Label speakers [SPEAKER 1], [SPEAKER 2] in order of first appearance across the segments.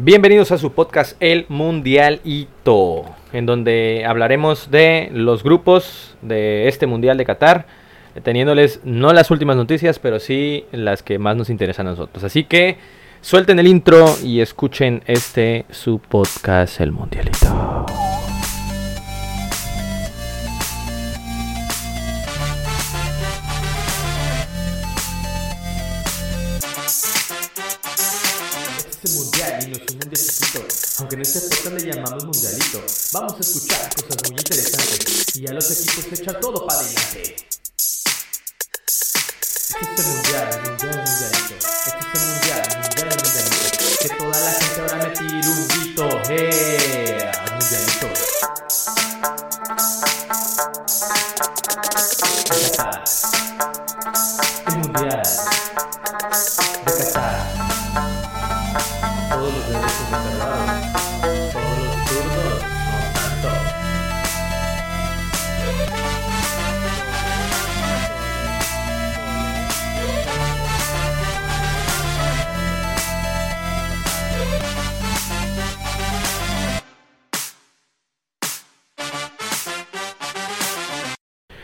[SPEAKER 1] Bienvenidos a su podcast El Mundialito, en donde hablaremos de los grupos de este Mundial de Qatar, teniéndoles no las últimas noticias, pero sí las que más nos interesan a nosotros. Así que suelten el intro y escuchen este su podcast El Mundialito.
[SPEAKER 2] Mundial y nos unen de chiquito. Aunque en este podcast le llamamos mundialito, vamos a escuchar cosas muy interesantes y a los equipos se echan todo para adelante. Este mundial, el mundial,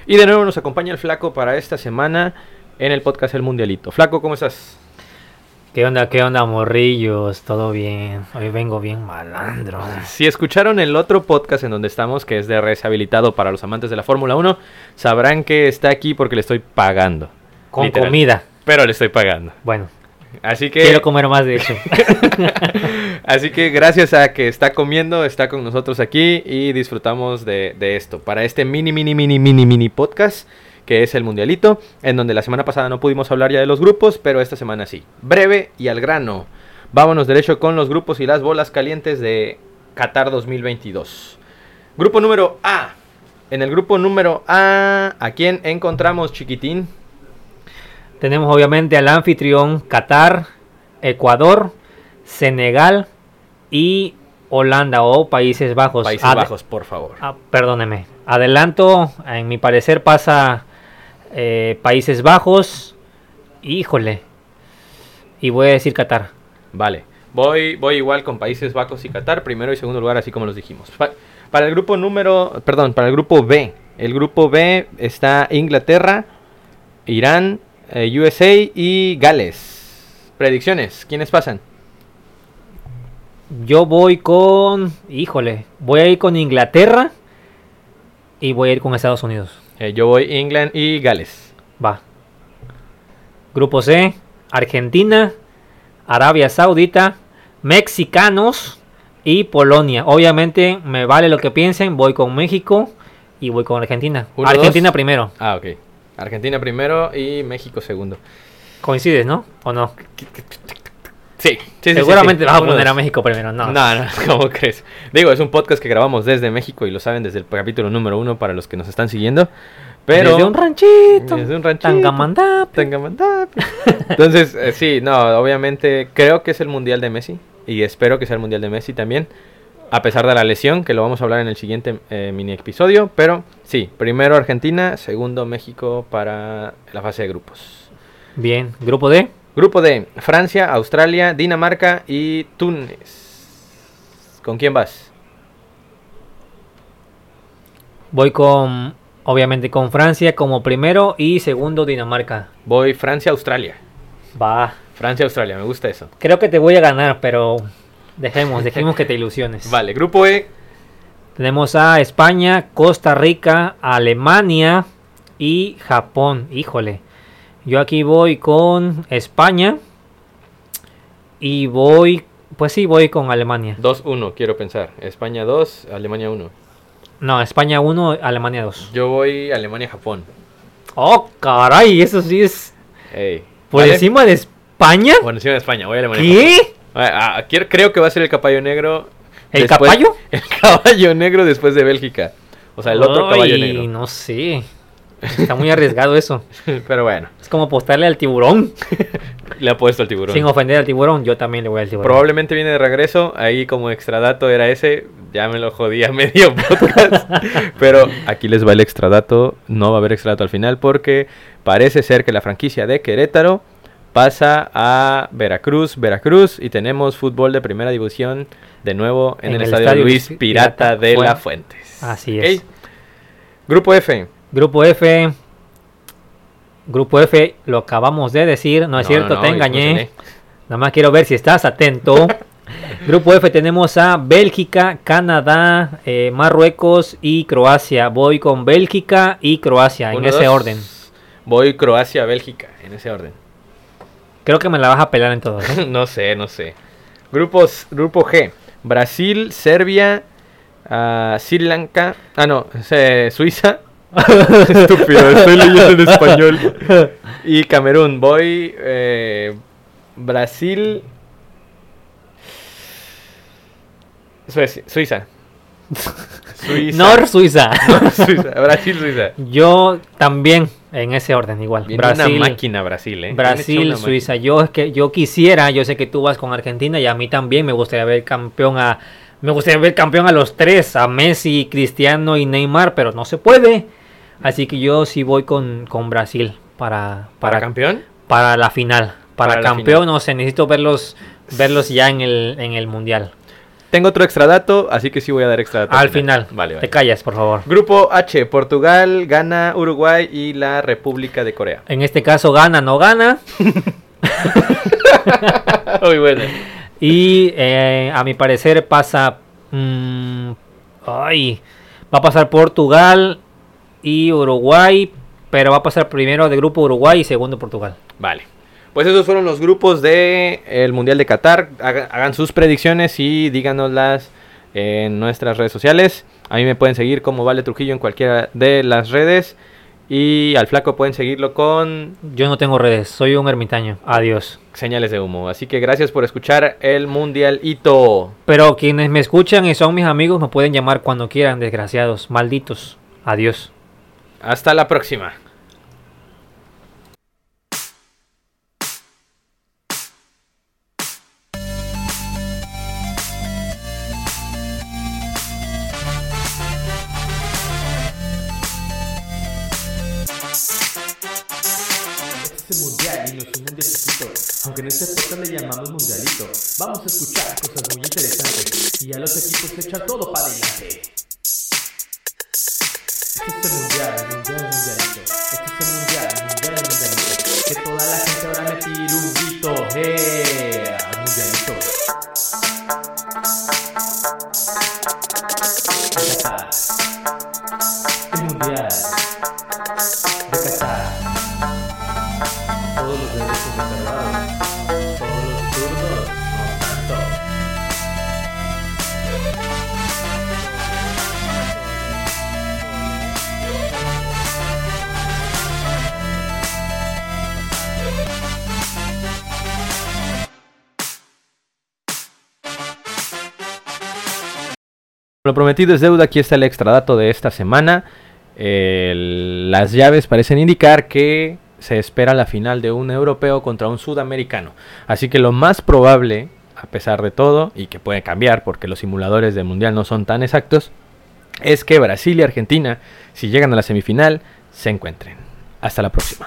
[SPEAKER 1] Y de nuevo nos acompaña el Flaco para esta semana en el podcast El Mundialito. Flaco, ¿cómo estás?
[SPEAKER 3] ¿Qué onda, qué onda, morrillos? ¿Todo bien? Hoy vengo bien malandro.
[SPEAKER 1] Si escucharon el otro podcast en donde estamos, que es de rehabilitado para los amantes de la Fórmula 1, sabrán que está aquí porque le estoy pagando.
[SPEAKER 3] Con
[SPEAKER 1] Literal.
[SPEAKER 3] comida.
[SPEAKER 1] Pero le estoy pagando.
[SPEAKER 3] Bueno,
[SPEAKER 1] Así que,
[SPEAKER 3] quiero comer más de hecho.
[SPEAKER 1] así que gracias a que está comiendo, está con nosotros aquí y disfrutamos de, de esto. Para este mini, mini, mini, mini, mini podcast que es el Mundialito, en donde la semana pasada no pudimos hablar ya de los grupos, pero esta semana sí. Breve y al grano. Vámonos derecho con los grupos y las bolas calientes de Qatar 2022. Grupo número A. En el grupo número A, ¿a quién encontramos, chiquitín?
[SPEAKER 3] Tenemos obviamente al anfitrión Qatar, Ecuador, Senegal y Holanda o Países Bajos.
[SPEAKER 1] Países Bajos, por favor.
[SPEAKER 3] Ah, perdóneme. Adelanto, en mi parecer pasa eh, Países Bajos. Híjole. Y voy a decir Qatar.
[SPEAKER 1] Vale, voy, voy igual con Países Bajos y Qatar, primero y segundo lugar, así como los dijimos. Pa- para el grupo número, perdón, para el grupo B. El grupo B está Inglaterra, Irán, eh, USA y Gales. Predicciones, ¿quiénes pasan?
[SPEAKER 3] Yo voy con. Híjole. Voy a ir con Inglaterra. Y voy a ir con Estados Unidos.
[SPEAKER 1] Eh, yo voy England y Gales.
[SPEAKER 3] Va. Grupo C. Argentina. Arabia Saudita. Mexicanos. Y Polonia. Obviamente me vale lo que piensen. Voy con México. Y voy con Argentina.
[SPEAKER 1] Uno,
[SPEAKER 3] Argentina
[SPEAKER 1] dos.
[SPEAKER 3] primero.
[SPEAKER 1] Ah, ok. Argentina primero y México segundo.
[SPEAKER 3] Coincides, ¿no? ¿O no?
[SPEAKER 1] Sí, sí, sí, sí,
[SPEAKER 3] Seguramente
[SPEAKER 1] sí.
[SPEAKER 3] vas a poner a. México primero. No.
[SPEAKER 1] No, no, ¿cómo crees? Digo, es un podcast que grabamos desde México y lo saben desde el capítulo número uno para los que nos están siguiendo. Pero
[SPEAKER 3] Desde un ranchito.
[SPEAKER 1] Desde un ranchito.
[SPEAKER 3] Tangamandapio.
[SPEAKER 1] Tangamandapio. Entonces, eh, sí, no, obviamente creo que es el Mundial de Messi y espero que sea el Mundial de Messi también, a pesar de la lesión, que lo vamos a hablar en el siguiente eh, mini episodio, pero sí, primero Argentina, segundo México para la fase de grupos.
[SPEAKER 3] Bien. Grupo D.
[SPEAKER 1] Grupo D, Francia, Australia, Dinamarca y Túnez. ¿Con quién vas?
[SPEAKER 3] Voy con. Obviamente con Francia como primero. Y segundo Dinamarca.
[SPEAKER 1] Voy Francia, Australia.
[SPEAKER 3] Va.
[SPEAKER 1] Francia, Australia, me gusta eso.
[SPEAKER 3] Creo que te voy a ganar, pero dejemos, dejemos que te ilusiones.
[SPEAKER 1] Vale, grupo E,
[SPEAKER 3] Tenemos a España, Costa Rica, Alemania y Japón. Híjole. Yo aquí voy con España. Y voy. Pues sí, voy con Alemania.
[SPEAKER 1] 2-1, quiero pensar. España 2, Alemania 1.
[SPEAKER 3] No, España 1, Alemania 2.
[SPEAKER 1] Yo voy Alemania-Japón.
[SPEAKER 3] Oh, caray, eso sí es.
[SPEAKER 1] Ey,
[SPEAKER 3] Por
[SPEAKER 1] ¿vale?
[SPEAKER 3] encima de España.
[SPEAKER 1] Por encima de España, voy a Alemania.
[SPEAKER 3] ¿Qué?
[SPEAKER 1] Ah, ah, quiero- creo que va a ser el caballo negro.
[SPEAKER 3] ¿El
[SPEAKER 1] después-
[SPEAKER 3] caballo?
[SPEAKER 1] El caballo negro después de Bélgica. O sea, el otro caballo negro.
[SPEAKER 3] No sé. Está muy arriesgado eso.
[SPEAKER 1] Pero bueno,
[SPEAKER 3] Es como apostarle al tiburón.
[SPEAKER 1] le ha puesto el tiburón.
[SPEAKER 3] Sin ofender al tiburón, yo también le voy al tiburón.
[SPEAKER 1] Probablemente viene de regreso. Ahí como extradato era ese. Ya me lo jodía medio podcast. Pero aquí les va el extradato. No va a haber extradato al final porque parece ser que la franquicia de Querétaro pasa a Veracruz, Veracruz y tenemos fútbol de primera división de nuevo en, el, estadio, Luis Pirata, de la Fuentes.
[SPEAKER 3] Así es.
[SPEAKER 1] Grupo F.
[SPEAKER 3] Grupo F. Grupo F, lo acabamos de decir, no es cierto,
[SPEAKER 1] no,
[SPEAKER 3] te engañé. Nada más quiero ver si estás atento. Grupo F tenemos a Bélgica, Canadá, eh, Marruecos y Croacia. Voy con Bélgica y Croacia en ese
[SPEAKER 1] dos.
[SPEAKER 3] orden.
[SPEAKER 1] Voy Croacia, Bélgica, en ese orden.
[SPEAKER 3] Creo que me la vas a pelar en todos. ¿eh?
[SPEAKER 1] no sé, no sé. Grupos, grupo G. Brasil, Serbia, ah, Sri Lanka. Ah, no, eh, Suiza. Estúpido, estoy leyendo en español. Y Camerún. Voy eh, Brasil. Suecia- Suiza. Suiza.
[SPEAKER 3] Nor Suiza.
[SPEAKER 1] Suiza. Brasil, Suiza.
[SPEAKER 3] Yo también en ese orden igual.
[SPEAKER 1] Viene
[SPEAKER 3] Brasil,
[SPEAKER 1] una máquina Brasil, ¿eh?
[SPEAKER 3] Brasil, Suiza. Yo es que yo quisiera, yo sé que tú vas con Argentina y a mí también me gustaría ver campeón a me gustaría ver campeón a los tres, a Messi, Cristiano y Neymar, pero no se puede. Así que yo sí voy con, con Brasil para
[SPEAKER 1] ¿Para
[SPEAKER 3] para
[SPEAKER 1] campeón?
[SPEAKER 3] para la final. Para, campeón,
[SPEAKER 1] final.
[SPEAKER 3] no sé, necesito verlos verlos ya en el en el mundial.
[SPEAKER 1] Tengo otro extra dato, así que sí voy a dar extra dato.
[SPEAKER 3] Al final.
[SPEAKER 1] Vale,
[SPEAKER 3] Te callas, por favor.
[SPEAKER 1] Grupo H, Portugal, Ghana, Uruguay y la República de Corea.
[SPEAKER 3] En este caso gana, no gana.
[SPEAKER 1] Muy bueno.
[SPEAKER 3] Y eh, a mi parecer pasa. mm, ay, va a pasar Portugal y Uruguay. Pero va a pasar primero de grupo Uruguay y segundo Portugal.
[SPEAKER 1] Vale. Pues esos fueron los grupos del el Mundial de Qatar. Haga- Hagan sus predicciones y díganoslas en nuestras redes sociales. A mí me pueden seguir como Vale Trujillo en cualquiera de las redes. Y al flaco pueden seguirlo con
[SPEAKER 3] Yo no tengo redes, soy un ermitaño. Adiós.
[SPEAKER 1] señales de humo. Así que gracias por escuchar el Mundialito.
[SPEAKER 3] Pero quienes me escuchan y son mis amigos me pueden llamar cuando quieran, desgraciados, malditos. Adiós.
[SPEAKER 1] Hasta la próxima.
[SPEAKER 2] Este mundial y no es un chiquito. Aunque en este podcast le llamamos mundialito, vamos a escuchar cosas muy interesantes y a los equipos se echan todo para adelante. Este es el mundial, el mundial, mundialito. Este es el mundial, mundial, mundialito. Que toda la gente ahora me tire un grito, ¡eh! Todos los derechos reservados. Todos los turnos, no tanto.
[SPEAKER 1] Lo prometido es deuda, aquí está el extra dato de esta semana. Las llaves parecen indicar que se espera la final de un europeo contra un sudamericano. Así que lo más probable, a pesar de todo, y que puede cambiar porque los simuladores del mundial no son tan exactos, es que Brasil y Argentina, si llegan a la semifinal, se encuentren. Hasta la próxima.